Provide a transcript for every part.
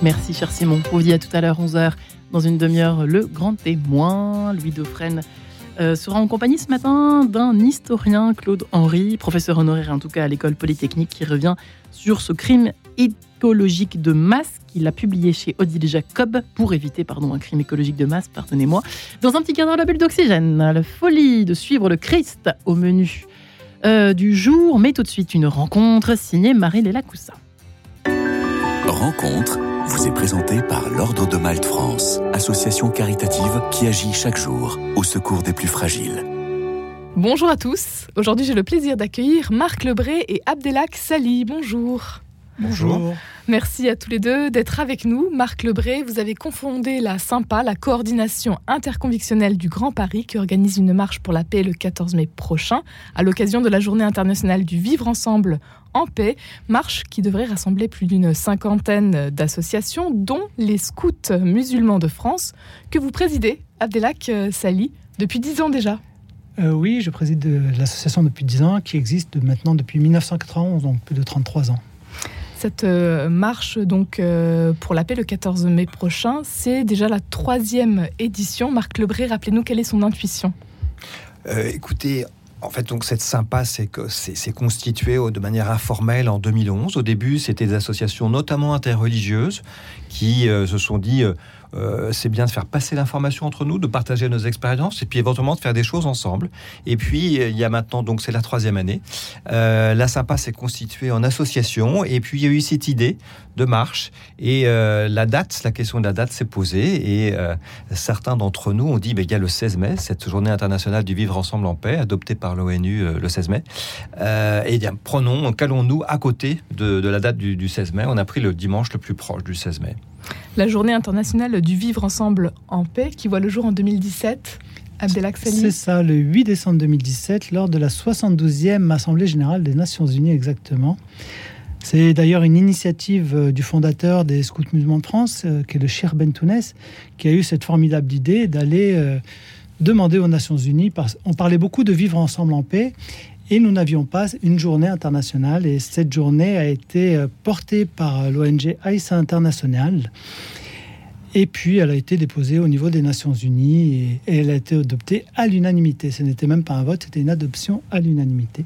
Merci cher Simon. On vous à tout à l'heure 11h. Dans une demi-heure, le grand témoin, Louis Dauphren, euh, sera en compagnie ce matin d'un historien, Claude Henry, professeur honoraire en tout cas à l'école polytechnique, qui revient sur ce crime écologique de masse qu'il a publié chez Odile Jacob pour éviter pardon, un crime écologique de masse, pardonnez-moi. Dans un petit cadre la bulle d'oxygène, la folie de suivre le Christ au menu euh, du jour, mais tout de suite une rencontre signée Marie-Léla Coussa. Rencontre vous est présentée par l'Ordre de Malte France, association caritative qui agit chaque jour au secours des plus fragiles. Bonjour à tous. Aujourd'hui, j'ai le plaisir d'accueillir Marc Lebré et Abdelak Sali. Bonjour. Bonjour. Merci à tous les deux d'être avec nous. Marc Lebré, vous avez confondé la SYMPA, la coordination interconvictionnelle du Grand Paris, qui organise une marche pour la paix le 14 mai prochain, à l'occasion de la journée internationale du vivre ensemble en paix. Marche qui devrait rassembler plus d'une cinquantaine d'associations, dont les scouts musulmans de France, que vous présidez, Abdelak Sali, depuis dix ans déjà. Euh, oui, je préside l'association depuis 10 ans, qui existe maintenant depuis 1991, donc plus de 33 ans. Cette euh, marche donc euh, pour la paix le 14 mai prochain, c'est déjà la troisième édition. Marc Lebré, rappelez-nous quelle est son intuition. Euh, écoutez, en fait, donc cette sympa, c'est c'est constitué de manière informelle en 2011. Au début, c'était des associations, notamment interreligieuses, qui se sont dit c'est bien de faire passer l'information entre nous, de partager nos expériences et puis éventuellement de faire des choses ensemble. Et puis il y a maintenant donc c'est la troisième année. Euh, la Sympa s'est constituée en association et puis il y a eu cette idée de marche et euh, la date, la question de la date s'est posée et certains d'entre nous ont dit ben, il y a le 16 mai, cette journée internationale du vivre ensemble en paix adoptée par l'ONU le 16 mai. et bien prenons, calons-nous à côté de, la date du, du 16 mai. On a pris le dimanche le plus proche du 16 mai la journée internationale du vivre ensemble en paix qui voit le jour en 2017. C'est ça, le 8 décembre 2017, lors de la 72e Assemblée générale des Nations Unies exactement. C'est d'ailleurs une initiative euh, du fondateur des Scouts musulmans de France, euh, qui est le Cher Bentounès, qui a eu cette formidable idée d'aller euh, demander aux Nations Unies, on parlait beaucoup de vivre ensemble en paix, et nous n'avions pas une journée internationale. Et cette journée a été euh, portée par l'ONG AISA International. Et puis, elle a été déposée au niveau des Nations Unies et, elle a été adoptée à l'unanimité. Ce n'était même pas un vote, c'était une adoption à l'unanimité.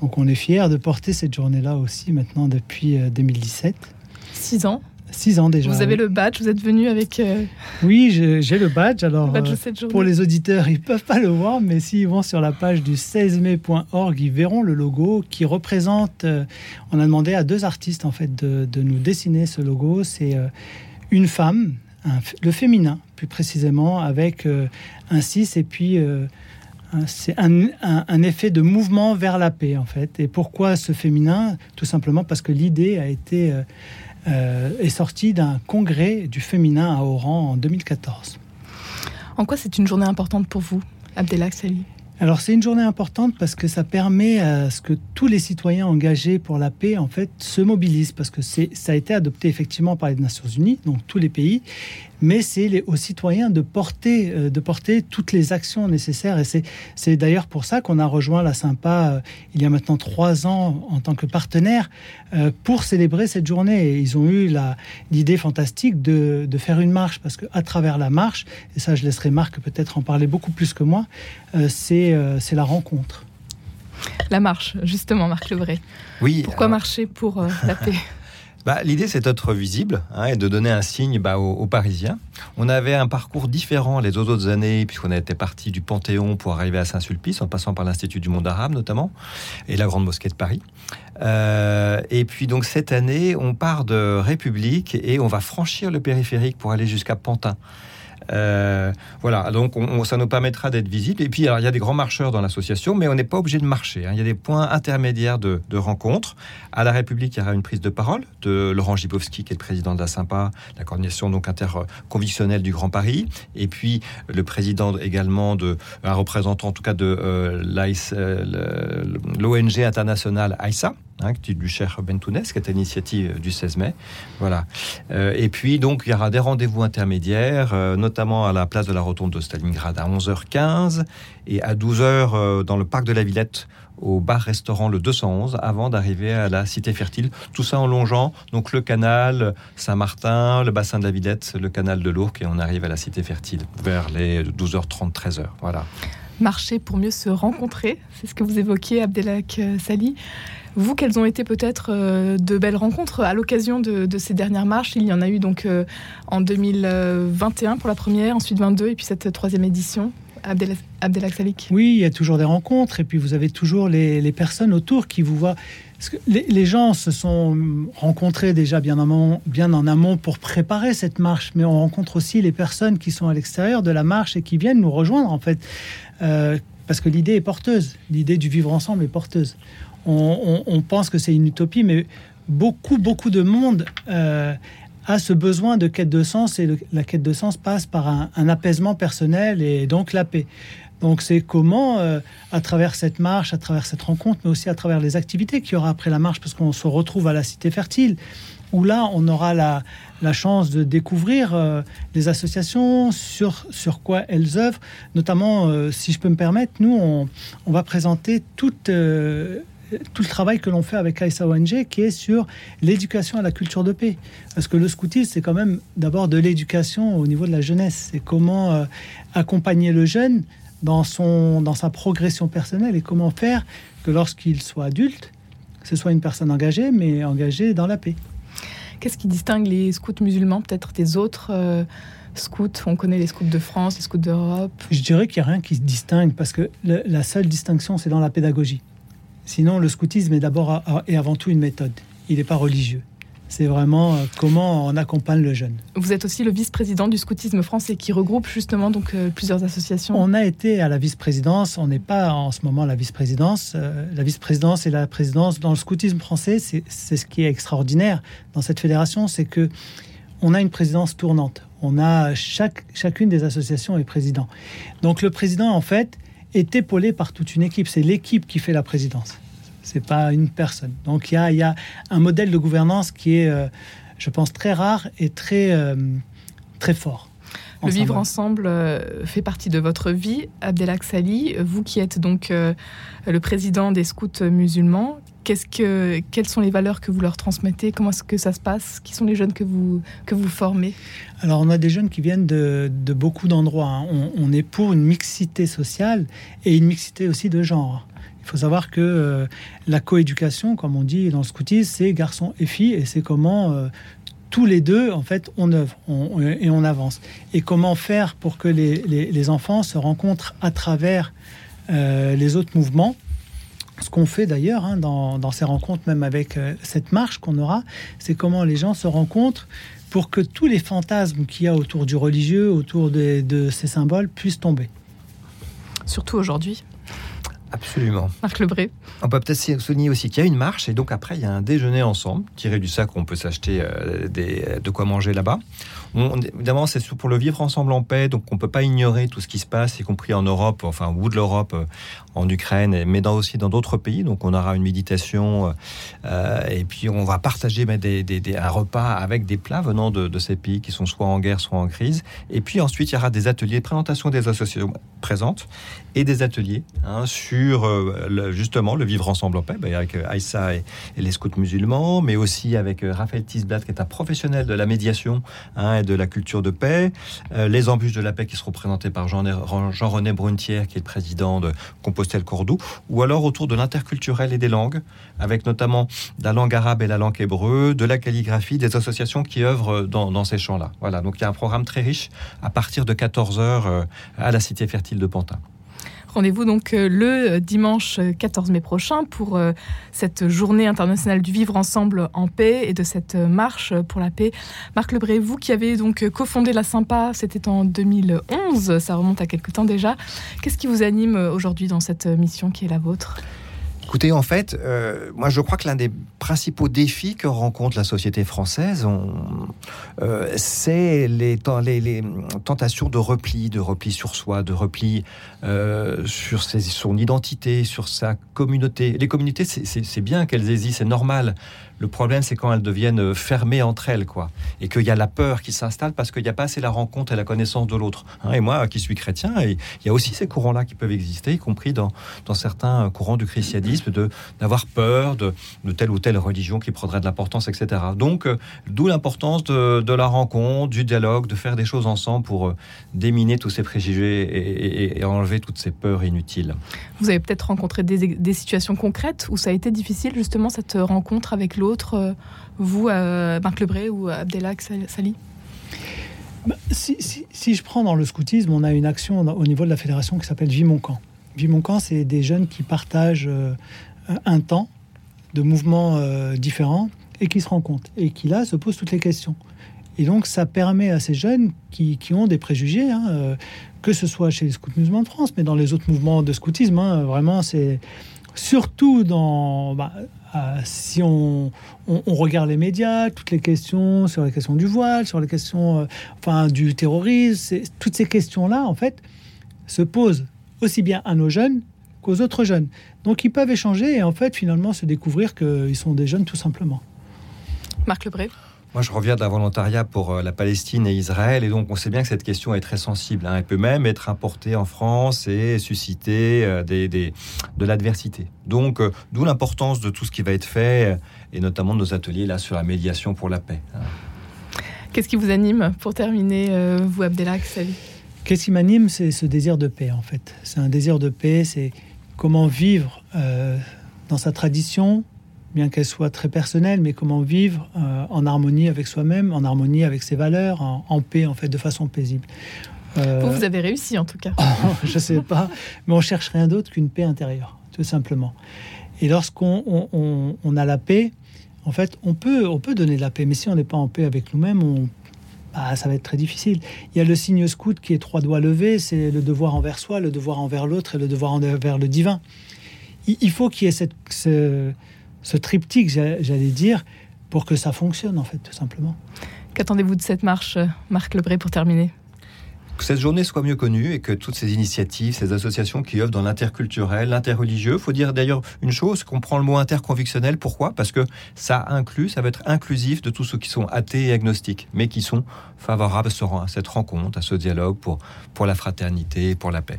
Donc, on est fiers de porter cette journée-là aussi maintenant depuis 2017. Euh, Six ans Six ans déjà. Vous avez le badge, vous êtes venu avec. Euh, oui, j'ai le badge. Alors, euh, pour les auditeurs, ils peuvent pas le voir, mais s'ils vont sur la page du 16mai.org, ils verront le logo qui représente. Euh, on a demandé à deux artistes en fait de, nous dessiner ce logo. C'est une femme, le féminin plus précisément, avec un 6 et puis c'est un, un, effet de mouvement vers la paix en fait. Et pourquoi ce féminin? Tout simplement parce que l'idée a été euh, est sorti d'un congrès du féminin à Oran en 2014. En quoi c'est une journée importante pour vous, Abdelak Sali alors c'est une journée importante parce que ça permet à ce que tous les citoyens engagés pour la paix en fait se mobilisent parce que c'est ça a été adopté effectivement par les Nations Unies donc tous les pays mais c'est aux citoyens de porter, euh, de porter toutes les actions nécessaires. Et c'est d'ailleurs pour ça qu'on a rejoint la Sympa euh, il y a maintenant trois ans en tant que partenaire euh, pour célébrer cette journée. Ils ont eu l'idée fantastique de, de, faire une marche parce qu'à travers la marche, et ça je laisserai Marc peut-être en parler beaucoup plus que moi, c'est la rencontre. La marche, justement, Marc Lebré. Oui. Pourquoi marcher pour la paix bah, L'idée, c'est d'être visible hein, et de donner un signe bah, aux, Parisiens. On avait un parcours différent les autres années, puisqu'on était parti du Panthéon pour arriver à Saint-Sulpice, en passant par l'Institut du monde arabe notamment, et la Grande Mosquée de Paris. Euh, et puis donc cette année, on part de République et on va franchir le périphérique pour aller jusqu'à Pantin. Euh, voilà, donc ça nous permettra d'être visible. Et puis, il y a des grands marcheurs dans l'association, mais on n'est pas obligé de marcher. Hein. Il y a des points intermédiaires de, rencontres. À la République, il y aura une prise de parole de Laurent Gibowski, qui est le président de la Sympa, la coordination donc interconvictionnelle du Grand Paris. Et puis, le président également de, un représentant en tout cas de euh, euh, l'ONG internationale AISA, Hein, du cher Bentounès, qui est à l'initiative du 16 mai. Voilà. Euh, et puis, donc, il y aura des rendez-vous intermédiaires, euh, notamment à la place de la Rotonde de Stalingrad à 11h15 et à 12h euh, dans le parc de la Villette au bar-restaurant le 211 avant d'arriver à la cité fertile. Tout ça en longeant donc le canal Saint-Martin, le bassin de la Villette, le canal de l'Ourcq et on arrive à la cité fertile vers les 12h30, 13h. Voilà. Marcher pour mieux se rencontrer, c'est ce que vous évoquiez, Abdelak Sali. Vous, quelles ont été peut-être euh, de belles rencontres à l'occasion de, ces dernières marches? Il y en a eu donc euh, en 2021 pour la première, ensuite 22 et puis cette troisième édition. Abdelak Salik Oui, il y a toujours des rencontres et puis vous avez toujours les, personnes autour qui vous voient. les, gens se sont rencontrés déjà bien en, amont, bien en amont pour préparer cette marche, mais on rencontre aussi les personnes qui sont à l'extérieur de la marche et qui viennent nous rejoindre en fait. Euh, parce que l'idée est porteuse, l'idée du vivre ensemble est porteuse on, pense que c'est une utopie, mais beaucoup, beaucoup de monde euh, a ce besoin de quête de sens et la quête de sens passe par un, apaisement personnel et donc la paix. Donc c'est comment, euh, à travers cette marche, à travers cette rencontre, mais aussi à travers les activités qu'il y aura après la marche, parce qu'on se retrouve à la Cité Fertile, où là, on aura la, chance de découvrir euh, les associations, sur, sur quoi elles œuvrent. Notamment, si je peux me permettre, nous, on, on va présenter toute tout le travail que l'on fait avec Aïssa ONG, qui est sur l'éducation à la culture de paix. Parce que le scoutisme, c'est quand même d'abord de l'éducation au niveau de la jeunesse. C'est comment euh, accompagner le jeune dans, son, dans sa progression personnelle et comment faire que lorsqu'il soit adulte, ce soit une personne engagée, mais engagée dans la paix. Qu'est-ce qui distingue les scouts musulmans peut-être des autres euh, scouts? On connaît les scouts de France, les scouts d'Europe. Je dirais qu'il n'y a rien qui se distingue parce que la seule distinction, c'est dans la pédagogie. Sinon, le scoutisme est d'abord et avant tout une méthode. Il n'est pas religieux. C'est vraiment euh, comment on accompagne le jeune. Vous êtes aussi le vice-président du scoutisme français qui regroupe justement donc euh, plusieurs associations. On a été à la vice-présidence, on n'est pas en ce moment la vice-présidence. Euh, la vice-présidence et la présidence dans le scoutisme français, c'est ce qui est extraordinaire dans cette fédération, c'est que on a une présidence tournante. On a chaque, chacune des associations est président. Donc le président en fait est épaulé par toute une équipe. C'est l'équipe qui fait la présidence. C'est pas une personne. Donc il y a, un modèle de gouvernance qui est, euh, je pense, très rare et très, euh, très fort. Le vivre ensemble euh, fait partie de votre vie. Abdelak Sali, vous qui êtes donc le président des scouts musulmans, Quelles sont les valeurs que vous leur transmettez? Comment est-ce que ça se passe? Qui sont les jeunes que vous, que vous formez? Alors, on a des jeunes qui viennent de, beaucoup d'endroits. Hein. On, est pour une mixité sociale et une mixité aussi de genre. Il faut savoir que euh, la coéducation, comme on dit dans le scoutisme, c'est garçons et filles et c'est comment euh, tous les deux, en fait, on œuvre et on avance. Et comment faire pour que les, enfants se rencontrent à travers euh, les autres mouvements? Ce qu'on fait d'ailleurs hein, dans, ces rencontres, même avec euh, cette marche qu'on aura, c'est comment les gens se rencontrent pour que tous les fantasmes qu'il y a autour du religieux, autour de, ces symboles, puissent tomber. Surtout aujourd'hui. Absolument. Marc Lebré. On peut peut-être souligner aussi qu'il y a une marche et donc après il y a un déjeuner ensemble tiré du sac où on peut s'acheter euh, de quoi manger là-bas évidemment, c'est pour le vivre ensemble en paix, donc on peut pas ignorer tout ce qui se passe, y compris en Europe, enfin, ou de l'Europe, euh, en Ukraine, mais dans, aussi dans d'autres pays. Donc on aura une méditation, euh, euh, et puis on va partager des, un repas avec des plats venant de, ces pays qui sont soit en guerre, soit en crise. Et puis ensuite, il y aura des ateliers de présentation des associations présentes et des ateliers hein, sur justement le vivre ensemble en paix, bah, avec Aïssa et, les scouts musulmans, mais aussi avec Raphaël Tisblatt, qui est un professionnel de la médiation hein, de la culture de paix, euh, les embûches de la paix qui seront présentées par Jean-René Brunetière, qui est le président de Compostelle-Cordoue, ou alors autour de l'interculturel et des langues, avec notamment la langue arabe et la langue hébreu, de la calligraphie, des associations qui œuvrent dans, dans ces champs-là. Voilà, donc il y a un programme très riche à partir de 14h euh, à la Cité fertile de Pantin. Rendez-vous donc euh, le dimanche 14 mai prochain pour euh, cette journée internationale du vivre ensemble en paix et de cette marche pour la paix. Marc Lebré, vous qui avez donc cofondé la Sympa, c'était en 2011, ça remonte à quelque temps déjà. Qu'est-ce qui vous anime aujourd'hui dans cette mission qui est la vôtre? Écoutez, en fait, euh, moi je crois que l'un des principaux défis que rencontre la société française, euh, c'est les, tentations de repli, de repli sur soi, de repli euh, sur son identité, sur sa communauté. Les communautés, c'est bien qu'elles hésitent, c'est normal. Le problème, c'est quand elles deviennent fermées entre elles, quoi. Et qu'il y a la peur qui s'installe parce qu'il n'y a pas assez la rencontre et la connaissance de l'autre. Hein. et moi, qui suis chrétien, il y a aussi ces courants-là qui peuvent exister, y compris dans certains courants du christianisme, d'avoir peur de, de, telle ou telle religion qui prendrait de l'importance, etc. Donc, euh, d'où l'importance de, de, la rencontre, du dialogue, de faire des choses ensemble pour euh, déminer tous ces préjugés et, et, enlever toutes ces peurs inutiles. Vous avez peut-être rencontré des, des, situations concrètes où ça a été difficile, justement, cette rencontre avec l'autre, euh, vous, Marc Lebré ou Abdelak Sali? Bah, si, si, si, je prends dans le scoutisme, on a une action au niveau de la fédération qui s'appelle Vie mon camp. Vie mon camp, c'est des jeunes qui partagent un temps de mouvements euh, différents et qui se rencontrent et qui là se posent toutes les questions. Et donc ça permet à ces jeunes qui, qui ont des préjugés, hein, euh, que ce soit chez les Scouts musulmans de France, mais dans les autres mouvements de scoutisme, hein, vraiment c'est surtout dans bah, euh, si on, on, regarde les médias, toutes les questions sur les questions du voile, sur les questions enfin du terrorisme, toutes ces questions là en fait se posent aussi bien à nos jeunes qu'aux autres jeunes. Donc ils peuvent échanger et en fait finalement se découvrir qu'ils sont des jeunes tout simplement. Marc Lebré. Moi, je reviens d'un volontariat pour euh, la Palestine et Israël, et donc on sait bien que cette question est très sensible. Hein. Elle peut même être importée en France et susciter euh, des, de l'adversité. Donc, euh, d'où l'importance de tout ce qui va être fait, et notamment de nos ateliers là sur la médiation pour la paix. Hein. Qu'est-ce qui vous anime? Pour terminer, vous, Abdelak Sali Qu'est-ce qui m'anime, c'est ce désir de paix, en fait. C'est un désir de paix, c'est comment vivre euh, dans sa tradition, bien qu'elle soit très personnelle, mais comment vivre euh, en harmonie avec soi-même, en harmonie avec ses valeurs, en, paix, en fait, de façon paisible. Euh, vous, avez réussi, en tout cas. je ne sais pas, mais on cherche rien d'autre qu'une paix intérieure, tout simplement. Et lorsqu'on on, a la paix, en fait, on peut, on peut donner de la paix, mais si on n'est pas en paix avec nous-mêmes, on bah, ça va être très difficile. Il y a le signe scout qui est trois doigts levés, c'est le devoir envers soi, le devoir envers l'autre et le devoir envers le divin. Il faut qu'il y ait cette, ce, ce triptyque, j'allais dire, pour que ça fonctionne, en fait, tout simplement. Qu'attendez-vous de cette marche, Marc Lebré, pour terminer? Que cette journée soit mieux connue et que toutes ces initiatives, ces associations qui œuvrent dans l'interculturel, l'interreligieux, faut dire d'ailleurs une chose, qu'on prend le mot interconvictionnel. Pourquoi? Parce que ça inclut, ça va être inclusif de tous ceux qui sont athées et agnostiques, mais qui sont favorables à cette rencontre, à ce dialogue pour, pour la fraternité et pour la paix.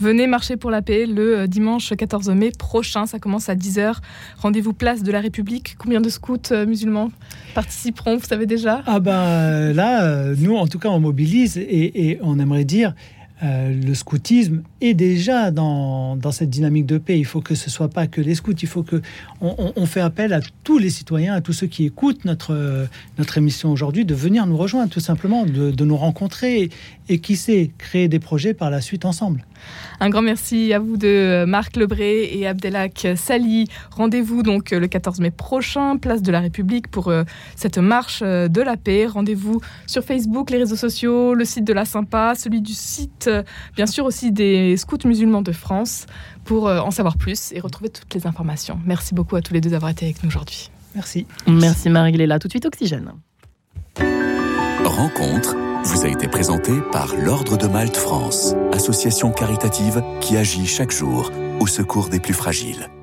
Venez marcher pour la paix le euh, dimanche 14 mai prochain. Ça commence à 10h. Rendez-vous place de la République. Combien de scouts euh, musulmans participeront Vous savez déjà? Ah ben là, nous en tout cas, on mobilise et, et on aimerait dire euh, le scoutisme est déjà dans, cette dynamique de paix. Il faut que ce soit pas que les scouts. Il faut que on, fait appel à tous les citoyens, à tous ceux qui écoutent notre notre émission aujourd'hui, de venir nous rejoindre, tout simplement, de, nous rencontrer et, qui sait créer des projets par la suite ensemble. Un grand merci à vous de Marc Lebré et Abdelak Sali. Rendez-vous donc le 14 mai prochain, place de la République, pour euh, cette marche euh, de la paix. Rendez-vous sur Facebook, les réseaux sociaux, le site de la Sympa, celui du site, euh, bien sûr aussi des scouts musulmans de France, pour en savoir plus et retrouver toutes les informations. Merci beaucoup à tous les deux d'avoir été avec nous aujourd'hui. Merci. Merci Marie-Léla. Tout de suite, Oxygène. Rencontre vous a été présenté par l'Ordre de Malte France, association caritative qui agit chaque jour au secours des plus fragiles.